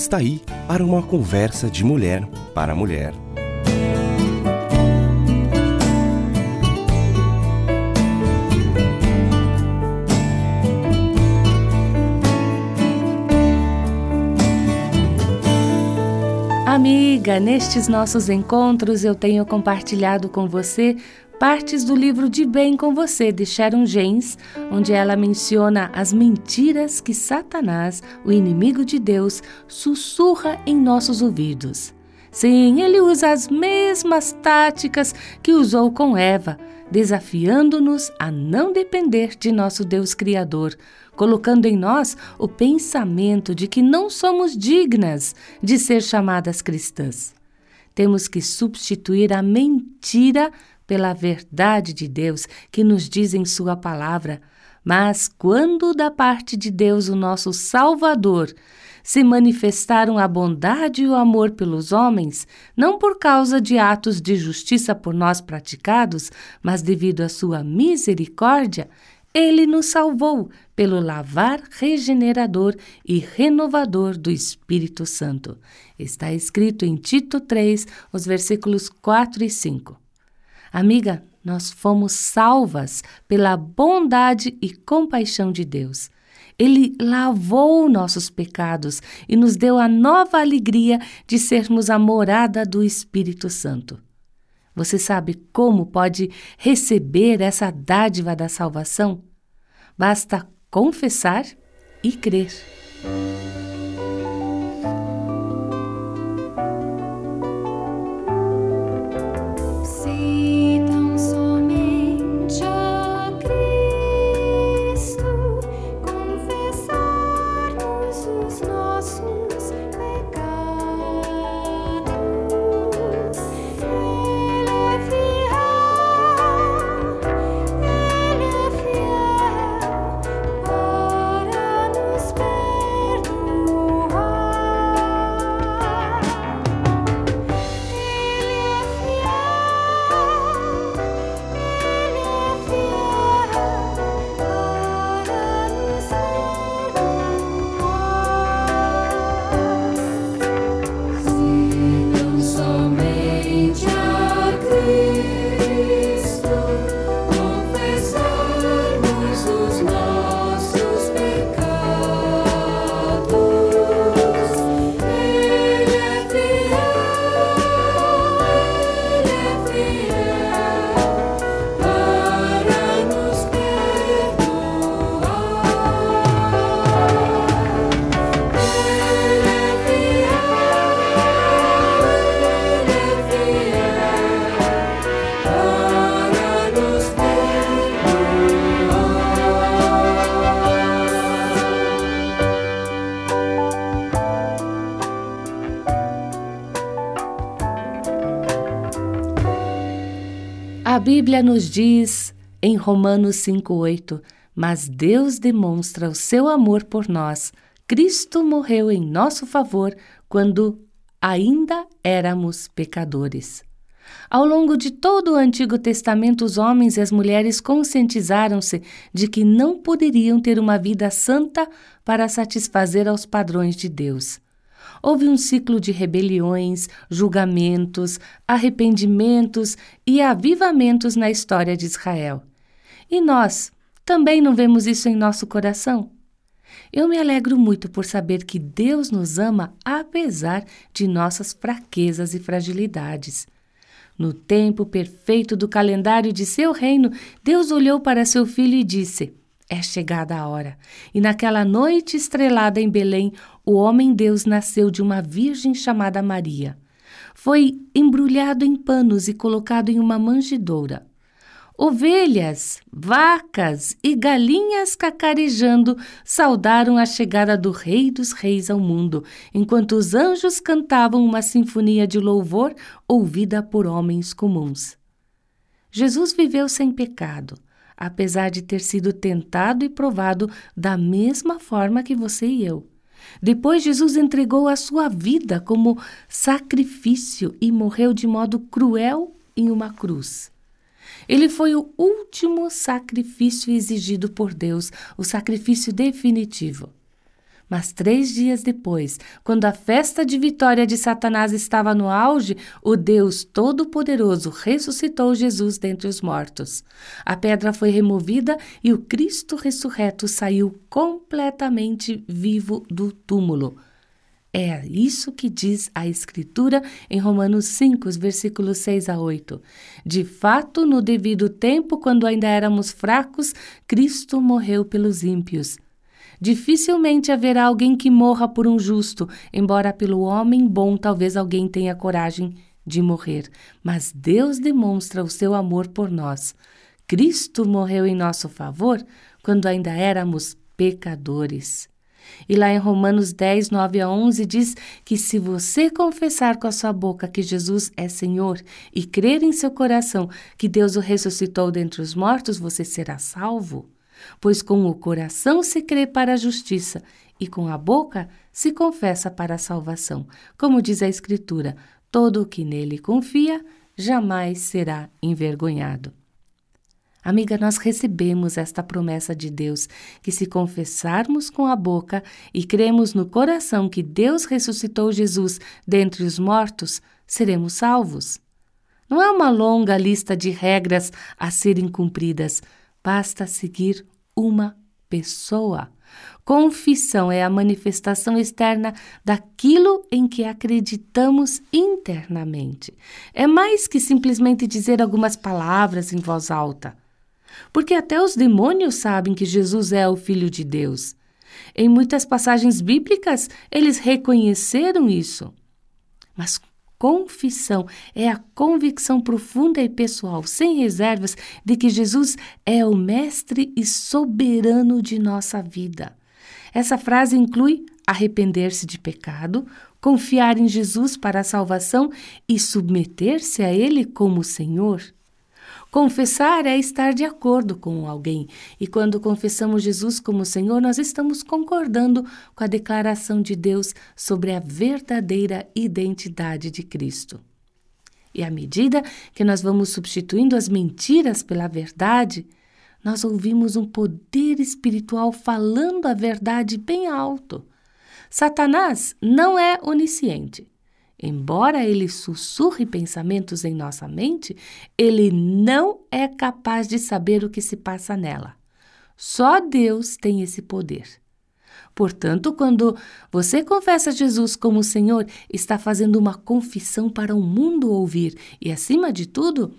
Está aí para uma conversa de mulher para mulher. Amiga, nestes nossos encontros eu tenho compartilhado com você partes do livro De Bem com Você de Sharon James, onde ela menciona as mentiras que Satanás, o inimigo de Deus, sussurra em nossos ouvidos. Sim, ele usa as mesmas táticas que usou com Eva, desafiando-nos a não depender de nosso Deus Criador, colocando em nós o pensamento de que não somos dignas de ser chamadas cristãs. Temos que substituir a mentira pela verdade de Deus que nos diz em Sua palavra. Mas quando da parte de Deus, o nosso Salvador, se manifestaram a bondade e o amor pelos homens, não por causa de atos de justiça por nós praticados, mas devido à sua misericórdia, ele nos salvou pelo lavar regenerador e renovador do Espírito Santo. Está escrito em Tito 3, os versículos 4 e 5. Amiga, nós fomos salvas pela bondade e compaixão de Deus. Ele lavou nossos pecados e nos deu a nova alegria de sermos a morada do Espírito Santo. Você sabe como pode receber essa dádiva da salvação? Basta confessar e crer. Bíblia nos diz em Romanos 5,8: Mas Deus demonstra o seu amor por nós. Cristo morreu em nosso favor quando ainda éramos pecadores. Ao longo de todo o Antigo Testamento, os homens e as mulheres conscientizaram-se de que não poderiam ter uma vida santa para satisfazer aos padrões de Deus. Houve um ciclo de rebeliões, julgamentos, arrependimentos e avivamentos na história de Israel. E nós também não vemos isso em nosso coração? Eu me alegro muito por saber que Deus nos ama apesar de nossas fraquezas e fragilidades. No tempo perfeito do calendário de seu reino, Deus olhou para seu filho e disse: é chegada a hora. E naquela noite estrelada em Belém, o homem-deus nasceu de uma virgem chamada Maria. Foi embrulhado em panos e colocado em uma manjedoura. Ovelhas, vacas e galinhas cacarejando saudaram a chegada do Rei dos Reis ao mundo, enquanto os anjos cantavam uma sinfonia de louvor ouvida por homens comuns. Jesus viveu sem pecado apesar de ter sido tentado e provado da mesma forma que você e eu. Depois, Jesus entregou a sua vida como sacrifício e morreu de modo cruel em uma cruz. Ele foi o último sacrifício exigido por Deus, o sacrifício definitivo. Mas três dias depois, quando a festa de vitória de Satanás estava no auge, o Deus Todo-Poderoso ressuscitou Jesus dentre os mortos. A pedra foi removida e o Cristo ressurreto saiu completamente vivo do túmulo. É isso que diz a Escritura em Romanos 5, versículos 6 a 8. De fato, no devido tempo, quando ainda éramos fracos, Cristo morreu pelos ímpios. Dificilmente haverá alguém que morra por um justo, embora pelo homem bom talvez alguém tenha coragem de morrer. Mas Deus demonstra o seu amor por nós. Cristo morreu em nosso favor quando ainda éramos pecadores. E lá em Romanos 10, 9 a 11 diz que se você confessar com a sua boca que Jesus é Senhor e crer em seu coração que Deus o ressuscitou dentre os mortos, você será salvo. Pois com o coração se crê para a justiça e com a boca se confessa para a salvação. Como diz a Escritura: todo o que nele confia jamais será envergonhado. Amiga, nós recebemos esta promessa de Deus que, se confessarmos com a boca e cremos no coração que Deus ressuscitou Jesus dentre os mortos, seremos salvos. Não é uma longa lista de regras a serem cumpridas, Basta seguir uma pessoa. Confissão é a manifestação externa daquilo em que acreditamos internamente. É mais que simplesmente dizer algumas palavras em voz alta. Porque até os demônios sabem que Jesus é o Filho de Deus. Em muitas passagens bíblicas, eles reconheceram isso. Mas confissão é a convicção profunda e pessoal, sem reservas, de que Jesus é o Mestre e soberano de nossa vida. Essa frase inclui arrepender-se de pecado, confiar em Jesus para a salvação e submeter-se a Ele como Senhor. Confessar é estar de acordo com alguém, e quando confessamos Jesus como Senhor, nós estamos concordando com a declaração de Deus sobre a verdadeira identidade de Cristo. E à medida que nós vamos substituindo as mentiras pela verdade, nós ouvimos um poder espiritual falando a verdade bem alto. Satanás não é onisciente. Embora ele sussurre pensamentos em nossa mente, ele não é capaz de saber o que se passa nela. Só Deus tem esse poder. Portanto, quando você confessa Jesus como Senhor, está fazendo uma confissão para o mundo ouvir e, acima de tudo,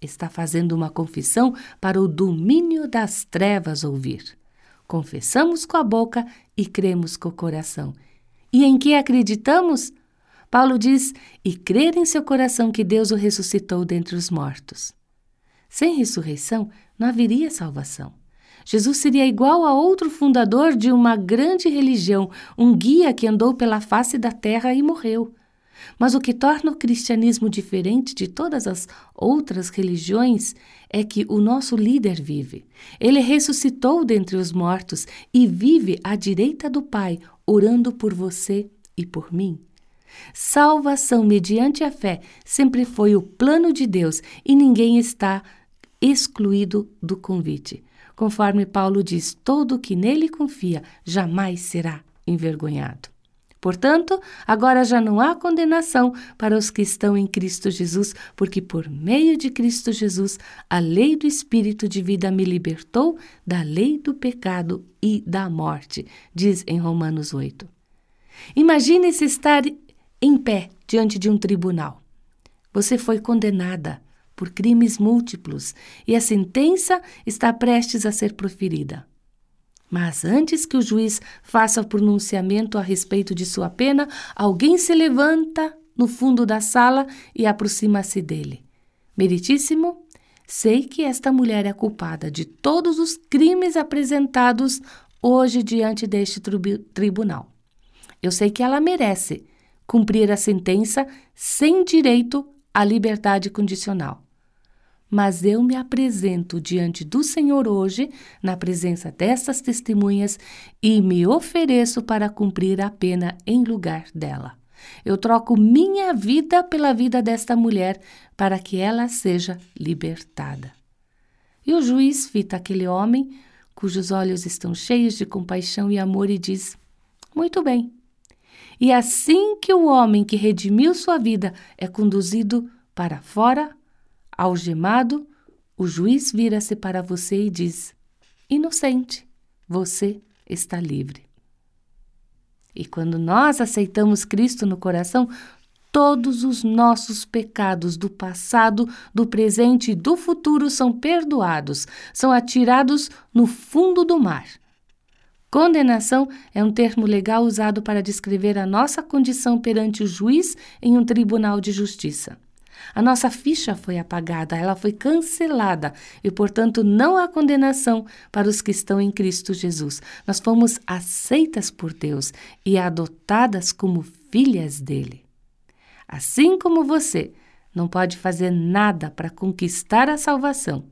está fazendo uma confissão para o domínio das trevas ouvir. Confessamos com a boca e cremos com o coração. E em que acreditamos? Paulo diz: e crer em seu coração que Deus o ressuscitou dentre os mortos. Sem ressurreição, não haveria salvação. Jesus seria igual a outro fundador de uma grande religião, um guia que andou pela face da terra e morreu. Mas o que torna o cristianismo diferente de todas as outras religiões é que o nosso líder vive. Ele ressuscitou dentre os mortos e vive à direita do Pai, orando por você e por mim. Salvação mediante a fé sempre foi o plano de Deus e ninguém está excluído do convite. Conforme Paulo diz, todo que nele confia jamais será envergonhado. Portanto, agora já não há condenação para os que estão em Cristo Jesus, porque por meio de Cristo Jesus, a lei do Espírito de vida me libertou da lei do pecado e da morte, diz em Romanos 8. Imagine-se estar em pé diante de um tribunal. Você foi condenada por crimes múltiplos e a sentença está prestes a ser proferida. Mas antes que o juiz faça o pronunciamento a respeito de sua pena, alguém se levanta no fundo da sala e aproxima-se dele. Meritíssimo, sei que esta mulher é culpada de todos os crimes apresentados hoje diante deste tribunal. Eu sei que ela merece cumprir a sentença sem direito à liberdade condicional. Mas eu me apresento diante do Senhor hoje, na presença dessas testemunhas, e me ofereço para cumprir a pena em lugar dela. Eu troco minha vida pela vida desta mulher para que ela seja libertada. E o juiz fita aquele homem, cujos olhos estão cheios de compaixão e amor, e diz: Muito bem. E assim que o homem que redimiu sua vida é conduzido para fora, algemado, o juiz vira-se para você e diz: Inocente, você está livre. E quando nós aceitamos Cristo no coração, todos os nossos pecados do passado, do presente e do futuro são perdoados, são atirados no fundo do mar. Condenação é um termo legal usado para descrever a nossa condição perante o juiz em um tribunal de justiça. A nossa ficha foi apagada, ela foi cancelada e, portanto, não há condenação para os que estão em Cristo Jesus. Nós fomos aceitas por Deus e adotadas como filhas dele. Assim como você não pode fazer nada para conquistar a salvação,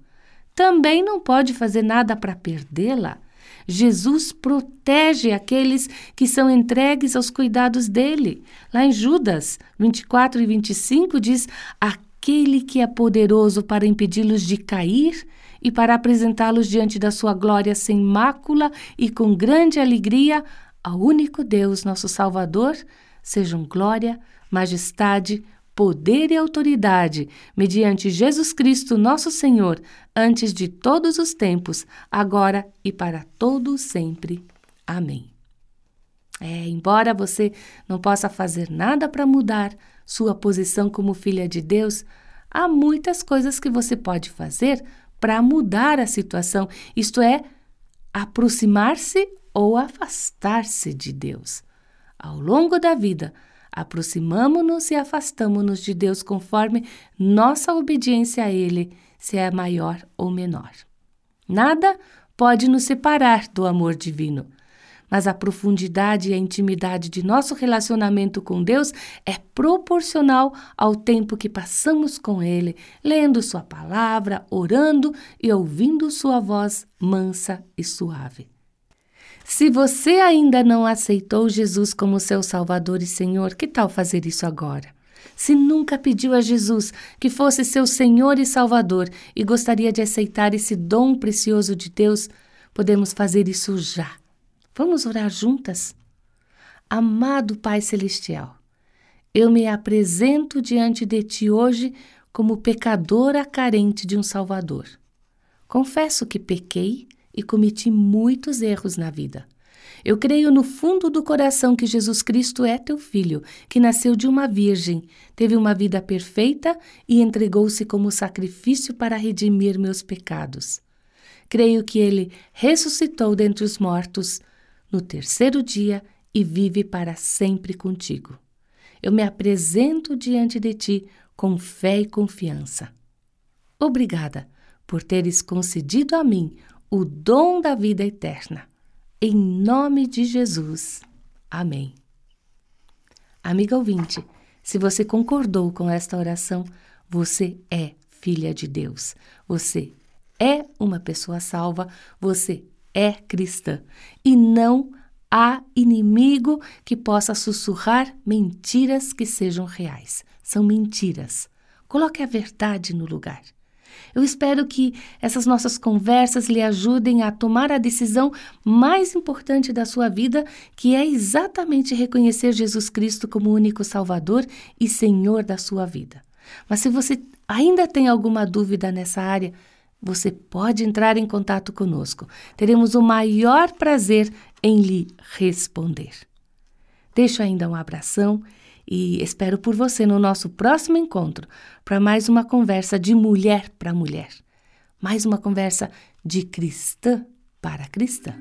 também não pode fazer nada para perdê-la. Jesus protege aqueles que são entregues aos cuidados dele. Lá em Judas 24 e 25 diz: Aquele que é poderoso para impedi-los de cair e para apresentá-los diante da sua glória sem mácula e com grande alegria, ao único Deus, nosso Salvador, sejam glória, majestade, poder e autoridade, mediante Jesus Cristo, nosso Senhor, antes de todos os tempos, agora e para todo sempre. Amém. É, embora você não possa fazer nada para mudar sua posição como filha de Deus, há muitas coisas que você pode fazer para mudar a situação, isto é, aproximar-se ou afastar-se de Deus. Ao longo da vida, aproximamo-nos e afastamo-nos de Deus conforme nossa obediência a Ele, se é maior ou menor. Nada pode nos separar do amor divino, mas a profundidade e a intimidade de nosso relacionamento com Deus é proporcional ao tempo que passamos com Ele, lendo Sua palavra, orando e ouvindo Sua voz mansa e suave. Se você ainda não aceitou Jesus como seu Salvador e Senhor, que tal fazer isso agora? Se nunca pediu a Jesus que fosse seu Senhor e Salvador e gostaria de aceitar esse dom precioso de Deus, podemos fazer isso já. Vamos orar juntas? Amado Pai Celestial, eu me apresento diante de Ti hoje como pecadora carente de um Salvador. Confesso que pequei e cometi muitos erros na vida. Eu creio no fundo do coração que Jesus Cristo é teu filho, que nasceu de uma virgem, teve uma vida perfeita e entregou-se como sacrifício para redimir meus pecados. Creio que ele ressuscitou dentre os mortos no terceiro dia e vive para sempre contigo. Eu me apresento diante de ti com fé e confiança. Obrigada por teres concedido a mim o dom da vida eterna. Em nome de Jesus. Amém. Amiga ouvinte, se você concordou com esta oração, você é filha de Deus. Você é uma pessoa salva, você é cristã. E não há inimigo que possa sussurrar mentiras que sejam reais. São mentiras. Coloque a verdade no lugar. Eu espero que essas nossas conversas lhe ajudem a tomar a decisão mais importante da sua vida, que é exatamente reconhecer Jesus Cristo como único Salvador e Senhor da sua vida. Mas se você ainda tem alguma dúvida nessa área, você pode entrar em contato conosco. Teremos o maior prazer em lhe responder. Deixo ainda um abração e espero por você no nosso próximo encontro para mais uma conversa de mulher para mulher. Mais uma conversa de cristã para cristã.